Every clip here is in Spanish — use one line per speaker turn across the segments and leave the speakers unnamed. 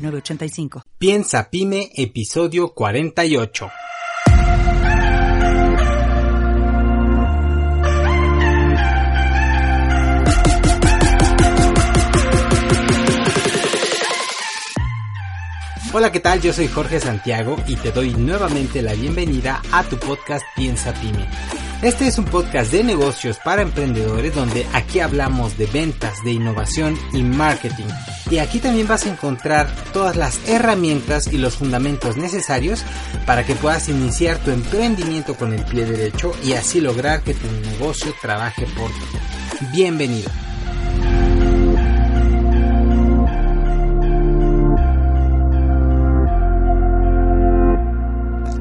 906985.
Piensa Pyme, episodio 48. Hola, ¿qué tal? Yo soy Jorge Santiago y te doy nuevamente la bienvenida a tu podcast Piensa Pyme. Este es un podcast de negocios para emprendedores donde aquí hablamos de ventas, de innovación y marketing. Y aquí también vas a encontrar todas las herramientas y los fundamentos necesarios para que puedas iniciar tu emprendimiento con el pie derecho y así lograr que tu negocio trabaje por ti. Bienvenido.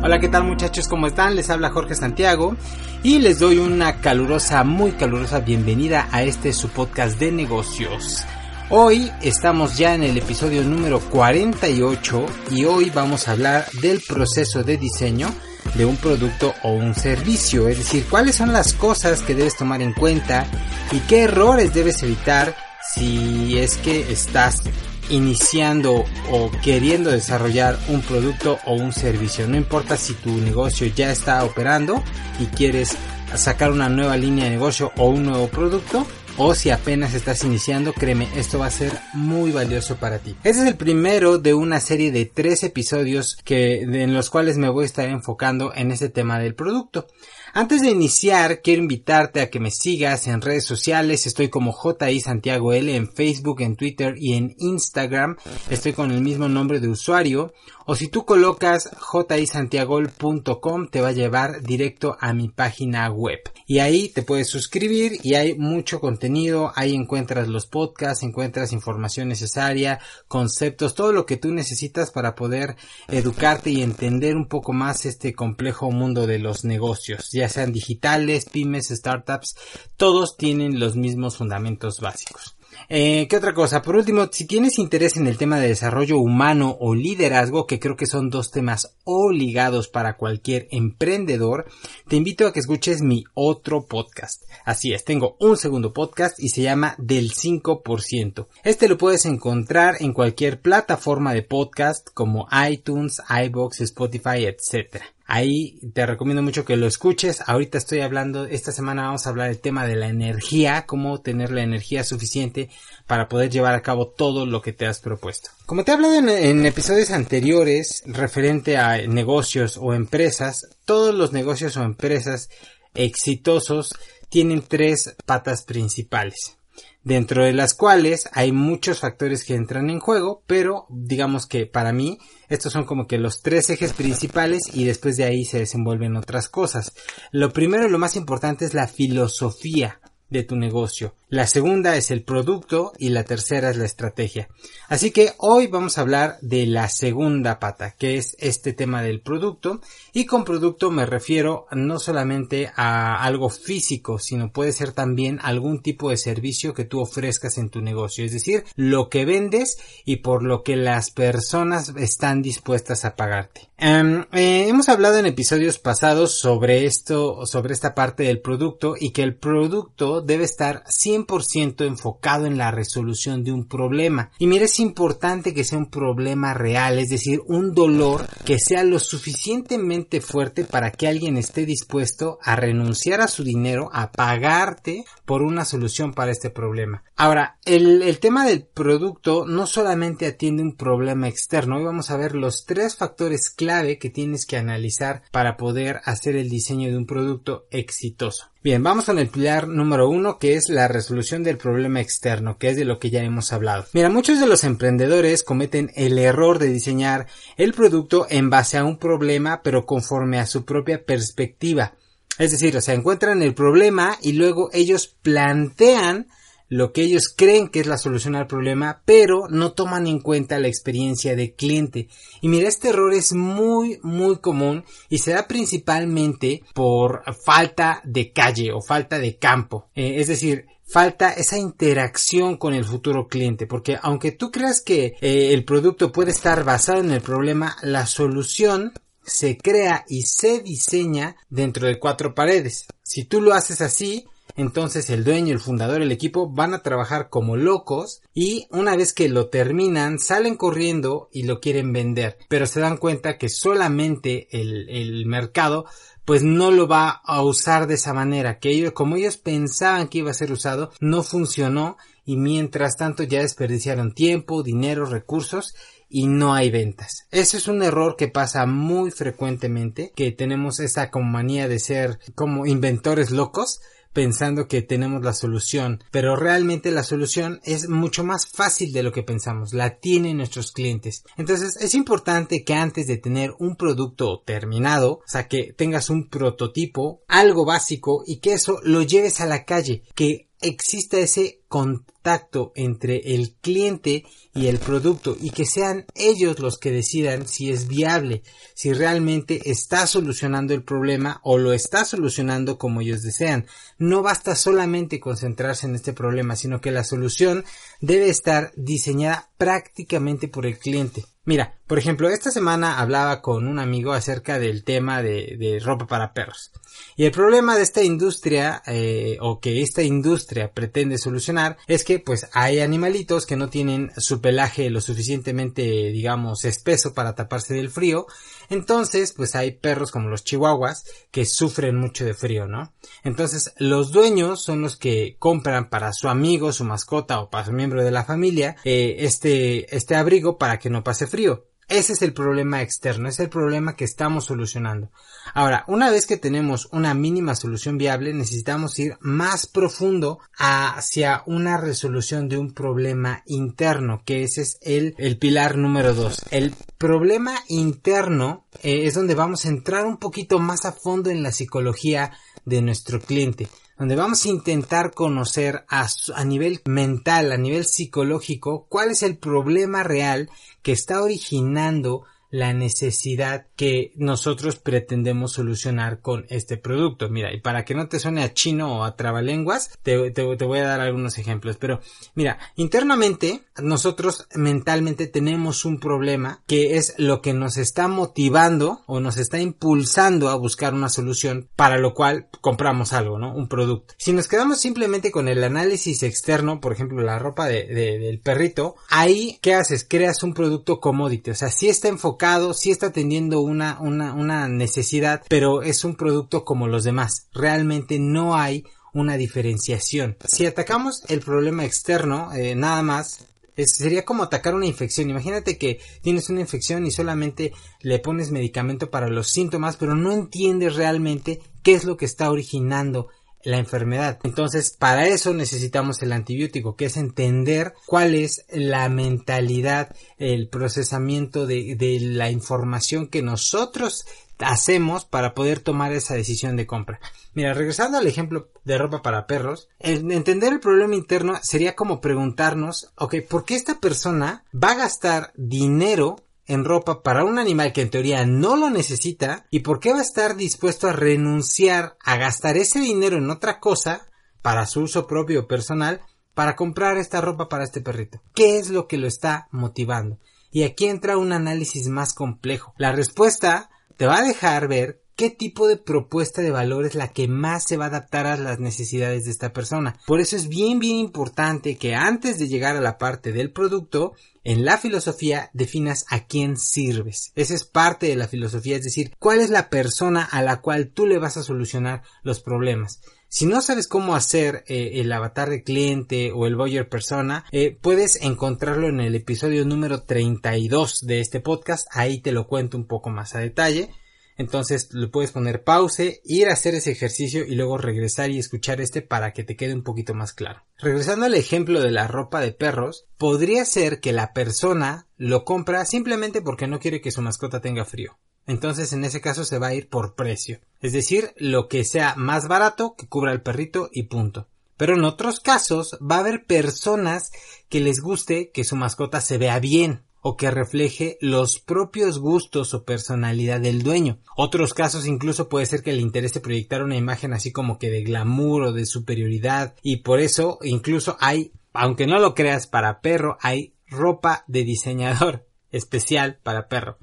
Hola, ¿qué tal muchachos? ¿Cómo están? Les habla Jorge Santiago y les doy una calurosa, muy calurosa bienvenida a este su podcast de negocios. Hoy estamos ya en el episodio número 48 y hoy vamos a hablar del proceso de diseño de un producto o un servicio, es decir, cuáles son las cosas que debes tomar en cuenta y qué errores debes evitar si es que estás iniciando o queriendo desarrollar un producto o un servicio. No importa si tu negocio ya está operando y quieres sacar una nueva línea de negocio o un nuevo producto, o si apenas estás iniciando, créeme, esto va a ser muy valioso para ti. Este es el primero de una serie de tres episodios que, en los cuales me voy a estar enfocando en este tema del producto. Antes de iniciar, quiero invitarte a que me sigas en redes sociales. Estoy como JI Santiago L en Facebook, en Twitter y en Instagram. Estoy con el mismo nombre de usuario. O si tú colocas jisantiagol.com te va a llevar directo a mi página web. Y ahí te puedes suscribir y hay mucho contenido. Ahí encuentras los podcasts, encuentras información necesaria, conceptos, todo lo que tú necesitas para poder educarte y entender un poco más este complejo mundo de los negocios ya sean digitales, pymes, startups, todos tienen los mismos fundamentos básicos. Eh, ¿Qué otra cosa? Por último, si tienes interés en el tema de desarrollo humano o liderazgo, que creo que son dos temas obligados para cualquier emprendedor, te invito a que escuches mi otro podcast. Así es, tengo un segundo podcast y se llama Del 5%. Este lo puedes encontrar en cualquier plataforma de podcast como iTunes, iBox, Spotify, etc. Ahí te recomiendo mucho que lo escuches. Ahorita estoy hablando, esta semana vamos a hablar del tema de la energía, cómo tener la energía suficiente para poder llevar a cabo todo lo que te has propuesto. Como te he hablado en, episodios anteriores referente a negocios o empresas, todos los negocios o empresas exitosos tienen tres patas principales dentro de las cuales hay muchos factores que entran en juego, pero digamos que para mí estos son como que los tres ejes principales y después de ahí se desenvuelven otras cosas. Lo primero y lo más importante es la filosofía de tu negocio. La segunda es el producto y la tercera es la estrategia. Así que hoy vamos a hablar de la segunda pata, que es este tema del producto. Y con producto me refiero no solamente a algo físico, sino puede ser también algún tipo de servicio que tú ofrezcas en tu negocio. Es decir, lo que vendes y por lo que las personas están dispuestas a pagarte. Em, eh, hemos hablado en episodios pasados sobre esto, sobre esta parte del producto y que el producto debe estar siempre 100% enfocado en la resolución de un problema. Y mira, es importante que sea un problema real, es decir, un dolor que sea lo suficientemente fuerte para que alguien esté dispuesto a renunciar a su dinero, a pagarte por una solución para este problema. Ahora, el, el tema del producto no solamente atiende un problema externo, hoy vamos a ver los tres factores clave que tienes que analizar para poder hacer el diseño de un producto exitoso. Bien, vamos con el pilar número uno, que es la resolución del problema externo, que es de lo que ya hemos hablado. Mira, muchos de los emprendedores cometen el error de diseñar el producto en base a un problema, pero conforme a su propia perspectiva. Es decir, o sea, encuentran el problema y luego ellos plantean lo que ellos creen que es la solución al problema, pero no toman en cuenta la experiencia de cliente. Y mira, este error es muy, muy común y se da principalmente por falta de calle o falta de campo. Eh, es decir, falta esa interacción con el futuro cliente, porque aunque tú creas que eh, el producto puede estar basado en el problema, la solución se crea y se diseña dentro de cuatro paredes. Si tú lo haces así, entonces el dueño, el fundador, el equipo van a trabajar como locos y una vez que lo terminan salen corriendo y lo quieren vender. Pero se dan cuenta que solamente el, mercado pues no lo va a usar de esa manera, que ellos, como ellos pensaban que iba a ser usado, no funcionó y mientras tanto ya desperdiciaron tiempo, dinero, recursos y no hay ventas. Ese es un error que pasa muy frecuentemente, que tenemos esa como manía de ser como inventores locos, pensando que tenemos la solución, pero realmente la solución es mucho más fácil de lo que pensamos, la tienen nuestros clientes. Entonces es importante que antes de tener un producto terminado, o sea que tengas un prototipo, algo básico y que eso lo lleves a la calle, que exista ese contacto entre el cliente y el producto y que sean ellos los que decidan si es viable, si realmente está solucionando el problema o lo está solucionando como ellos desean. No basta solamente concentrarse en este problema, sino que la solución debe estar diseñada prácticamente por el cliente. Mira, por ejemplo, esta semana hablaba con un amigo acerca del tema de, ropa para perros. Y el problema de esta industria, eh, o que esta industria pretende solucionar, es que pues hay animalitos que no tienen su pelaje lo suficientemente, digamos, espeso para taparse del frío. Entonces, pues hay perros como los chihuahuas que sufren mucho de frío, ¿no? Entonces, los dueños son los que compran para su amigo, su mascota o para su miembro de la familia eh, este, este abrigo para que no pase frío. Ese es el problema externo, es el problema que estamos solucionando. Ahora, una vez que tenemos una mínima solución viable, necesitamos ir más profundo hacia una resolución de un problema interno, que ese es el, el pilar número dos. El problema interno eh, es donde vamos a entrar un poquito más a fondo en la psicología de nuestro cliente donde vamos a intentar conocer a, a, nivel mental, a nivel psicológico, cuál es el problema real que está originando la necesidad que nosotros pretendemos solucionar con este producto. Mira, y para que no te suene a chino o a trabalenguas, te, te, voy a dar algunos ejemplos. Pero mira, internamente nosotros mentalmente tenemos un problema que es lo que nos está motivando o nos está impulsando a buscar una solución para lo cual compramos algo, ¿no? Un producto. Si nos quedamos simplemente con el análisis externo, por ejemplo, la ropa de, del perrito, ahí, ¿qué haces? Creas un producto commodity. O sea, si está enfocado sí está teniendo una, una, una necesidad, pero es un producto como los demás. Realmente no hay una diferenciación. Si atacamos el problema externo, eh, nada más, sería como atacar una infección. Imagínate que tienes una infección y solamente le pones medicamento para los síntomas, pero no entiendes realmente qué es lo que está originando la enfermedad. Entonces, para eso necesitamos el antibiótico, que es entender cuál es la mentalidad, el procesamiento de, de la información que nosotros hacemos para poder tomar esa decisión de compra. Mira, regresando al ejemplo de ropa para perros, entender el problema interno sería como preguntarnos, ok, ¿por qué esta persona va a gastar dinero en ropa para un animal que en teoría no lo necesita y por qué va a estar dispuesto a renunciar a gastar ese dinero en otra cosa para su uso propio personal para comprar esta ropa para este perrito. ¿Qué es lo que lo está motivando? Y aquí entra un análisis más complejo. La respuesta te va a dejar ver qué tipo de propuesta de valor es la que más se va a adaptar a las necesidades de esta persona. Por eso es bien bien importante que antes de llegar a la parte del producto, en la filosofía definas a quién sirves. Esa es parte de la filosofía, es decir, cuál es la persona a la cual tú le vas a solucionar los problemas. Si no sabes cómo hacer eh, el avatar de cliente o el buyer persona, eh, puedes encontrarlo en el episodio número 32 de este podcast. Ahí te lo cuento un poco más a detalle. Entonces le puedes poner pause, ir a hacer ese ejercicio y luego regresar y escuchar este para que te quede un poquito más claro. Regresando al ejemplo de la ropa de perros, podría ser que la persona lo compra simplemente porque no quiere que su mascota tenga frío. Entonces en ese caso se va a ir por precio. Es decir, lo que sea más barato que cubra el perrito y punto. Pero en otros casos va a haber personas que les guste que su mascota se vea bien o que refleje los propios gustos o personalidad del dueño. Otros casos incluso puede ser que le interese proyectar una imagen así como que de glamour o de superioridad y por eso incluso hay, aunque no lo creas para perro, hay ropa de diseñador especial para perro.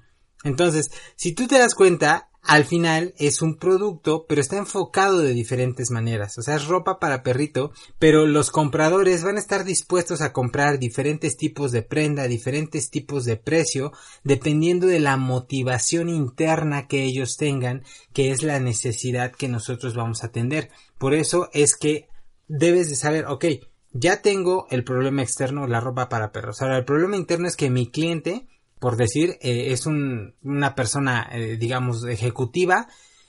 Entonces, si tú te das cuenta, al final es un producto, pero está enfocado de diferentes maneras. O sea, es ropa para perrito, pero los compradores van a estar dispuestos a comprar diferentes tipos de prenda, diferentes tipos de precio, dependiendo de la motivación interna que ellos tengan, que es la necesidad que nosotros vamos a atender. Por eso es que debes de saber, ok, ya tengo el problema externo, la ropa para perros. Ahora, el problema interno es que mi cliente por decir, eh, es un, una persona, eh, digamos, ejecutiva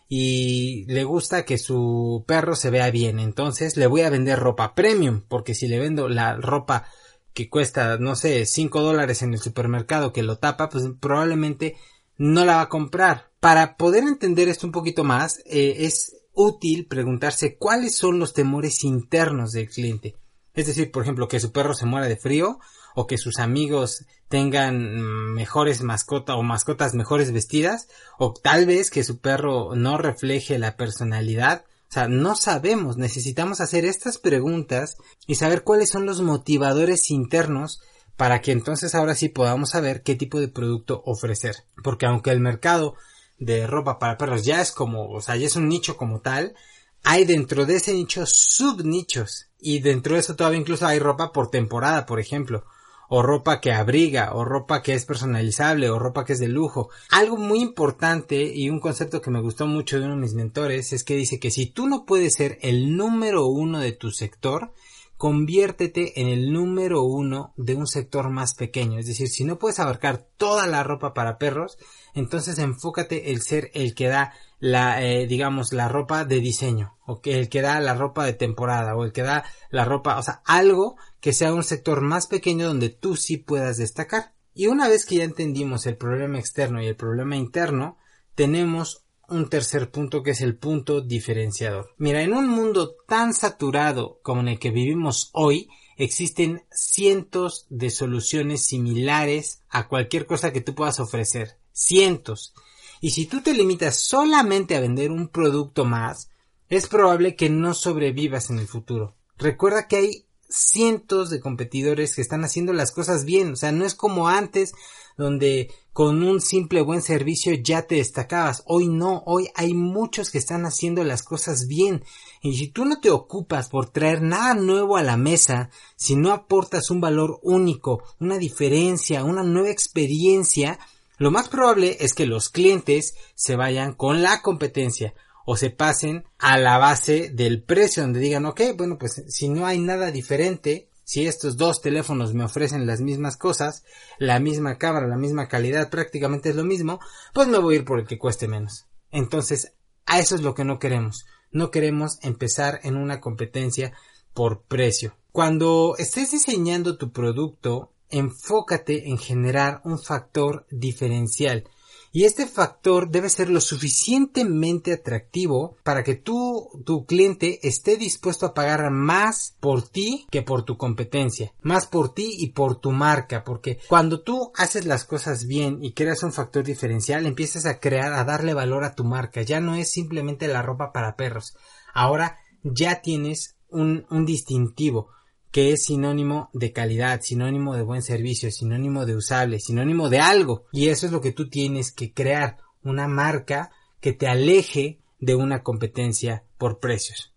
y le gusta que su perro se vea bien. Entonces le voy a vender ropa premium, porque si le vendo la ropa que cuesta, no sé, 5 dólares en el supermercado que lo tapa, pues probablemente no la va a comprar. Para poder entender esto un poquito más, eh, es útil preguntarse cuáles son los temores internos del cliente. Es decir, por ejemplo, que su perro se muera de frío o que sus amigos tengan mejores mascotas o mascotas mejores vestidas o tal vez que su perro no refleje la personalidad. O sea, no sabemos, necesitamos hacer estas preguntas y saber cuáles son los motivadores internos para que entonces ahora sí podamos saber qué tipo de producto ofrecer. Porque aunque el mercado de ropa para perros ya es como, o sea, ya es un nicho como tal, hay dentro de ese nicho subnichos y dentro de eso todavía incluso hay ropa por temporada, por ejemplo o ropa que abriga, o ropa que es personalizable, o ropa que es de lujo. Algo muy importante y un concepto que me gustó mucho de uno de mis mentores es que dice que si tú no puedes ser el número uno de tu sector, conviértete en el número uno de un sector más pequeño. Es decir, si no puedes abarcar toda la ropa para perros, entonces enfócate el ser el que da la, eh, digamos, la ropa de diseño, o que el que da la ropa de temporada, o el que da la ropa, o sea, algo que sea un sector más pequeño donde tú sí puedas destacar. Y una vez que ya entendimos el problema externo y el problema interno, tenemos un tercer punto que es el punto diferenciador. Mira, en un mundo tan saturado como en el que vivimos hoy, existen cientos de soluciones similares a cualquier cosa que tú puedas ofrecer. Cientos. Y si tú te limitas solamente a vender un producto más, es probable que no sobrevivas en el futuro. Recuerda que hay cientos de competidores que están haciendo las cosas bien. O sea, no es como antes donde con un simple buen servicio ya te destacabas. Hoy no, hoy hay muchos que están haciendo las cosas bien. Y si tú no te ocupas por traer nada nuevo a la mesa, si no aportas un valor único, una diferencia, una nueva experiencia, lo más probable es que los clientes se vayan con la competencia o se pasen a la base del precio donde digan, ok, bueno, pues si no hay nada diferente, si estos dos teléfonos me ofrecen las mismas cosas, la misma cámara, la misma calidad, prácticamente es lo mismo, pues me voy a ir por el que cueste menos. Entonces, a eso es lo que no queremos. No queremos empezar en una competencia por precio. Cuando estés diseñando tu producto, enfócate en generar un factor diferencial y este factor debe ser lo suficientemente atractivo para que tú, tu cliente, esté dispuesto a pagar más por ti que por tu competencia, más por ti y por tu marca, porque cuando tú haces las cosas bien y creas un factor diferencial, empiezas a crear, a darle valor a tu marca. Ya no es simplemente la ropa para perros. Ahora ya tienes un, un distintivo que es sinónimo de calidad, sinónimo de buen servicio, sinónimo de usable, sinónimo de algo. Y eso es lo que tú tienes que crear, una marca que te aleje de una competencia por precios.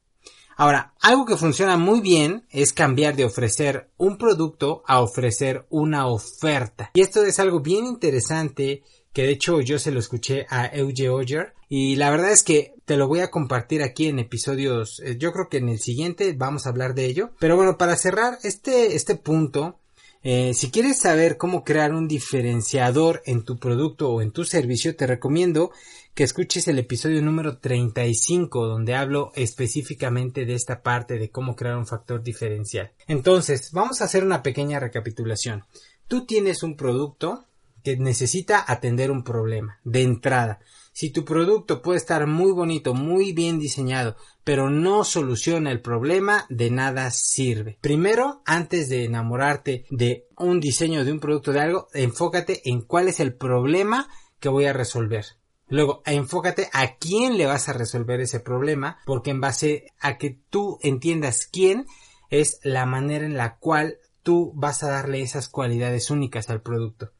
Ahora, algo que funciona muy bien es cambiar de ofrecer un producto a ofrecer una oferta. Y esto es algo bien interesante que de hecho yo se lo escuché a Euge Oyer y la verdad es que te lo voy a compartir aquí en episodios, eh, yo creo que en el siguiente vamos a hablar de ello, pero bueno, para cerrar este, este punto, eh, si quieres saber cómo crear un diferenciador en tu producto o en tu servicio, te recomiendo que escuches el episodio número 35 donde hablo específicamente de esta parte de cómo crear un factor diferencial. Entonces, vamos a hacer una pequeña recapitulación. Tú tienes un producto que necesita atender un problema de entrada. Si tu producto puede estar muy bonito, muy bien diseñado, pero no soluciona el problema, de nada sirve. Primero, antes de enamorarte de un diseño de un producto de algo, enfócate en cuál es el problema que voy a resolver. Luego, enfócate a quién le vas a resolver ese problema, porque en base a que tú entiendas quién es la manera en la cual tú vas a darle esas cualidades únicas al producto.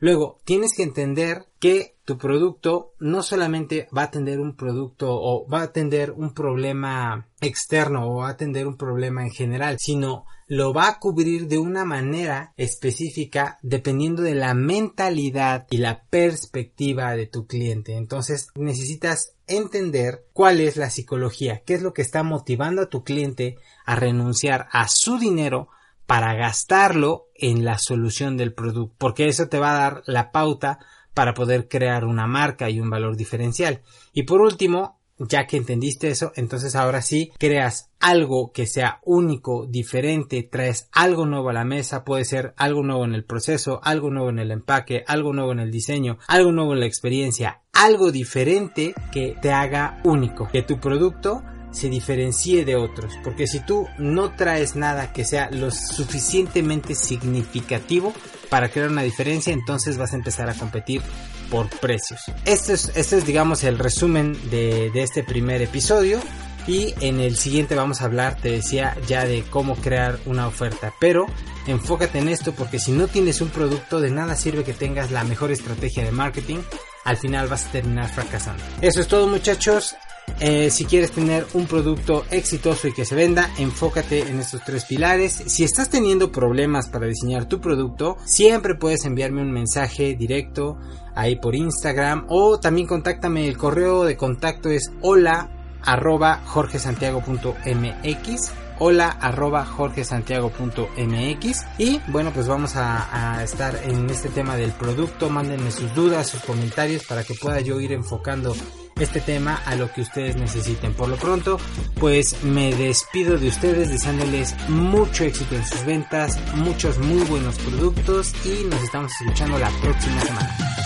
Luego, tienes que entender que tu producto no solamente va a atender un producto o va a atender un problema externo o va a atender un problema en general, sino lo va a cubrir de una manera específica dependiendo de la mentalidad y la perspectiva de tu cliente. Entonces necesitas entender cuál es la psicología, qué es lo que está motivando a tu cliente a renunciar a su dinero para gastarlo en la solución del producto, porque eso te va a dar la pauta para poder crear una marca y un valor diferencial. Y por último, ya que entendiste eso, entonces ahora sí creas algo que sea único, diferente, traes algo nuevo a la mesa, puede ser algo nuevo en el proceso, algo nuevo en el empaque, algo nuevo en el diseño, algo nuevo en la experiencia, algo diferente que te haga único, que tu producto se diferencie de otros. Porque si tú no traes nada que sea lo suficientemente significativo para crear una diferencia, entonces vas a empezar a competir por precios. Este es, este es digamos, el resumen de, de este primer episodio. Y en el siguiente vamos a hablar, te decía, ya de cómo crear una oferta. Pero enfócate en esto porque si no tienes un producto, de nada sirve que tengas la mejor estrategia de marketing. Al final vas a terminar fracasando. Eso es todo muchachos. Eh, si quieres tener un producto exitoso y que se venda, enfócate en estos tres pilares. Si estás teniendo problemas para diseñar tu producto, siempre puedes enviarme un mensaje directo ahí por Instagram o también contáctame. El correo de contacto es hola arroba jorgesantiago.mx hola arroba jorgesantiago.mx y bueno pues vamos a, a, estar en este tema del producto mándenme sus dudas sus comentarios para que pueda yo ir enfocando este tema a lo que ustedes necesiten. Por lo pronto, pues me despido de ustedes deseándoles mucho éxito en sus ventas, muchos muy buenos productos y nos estamos escuchando la próxima semana.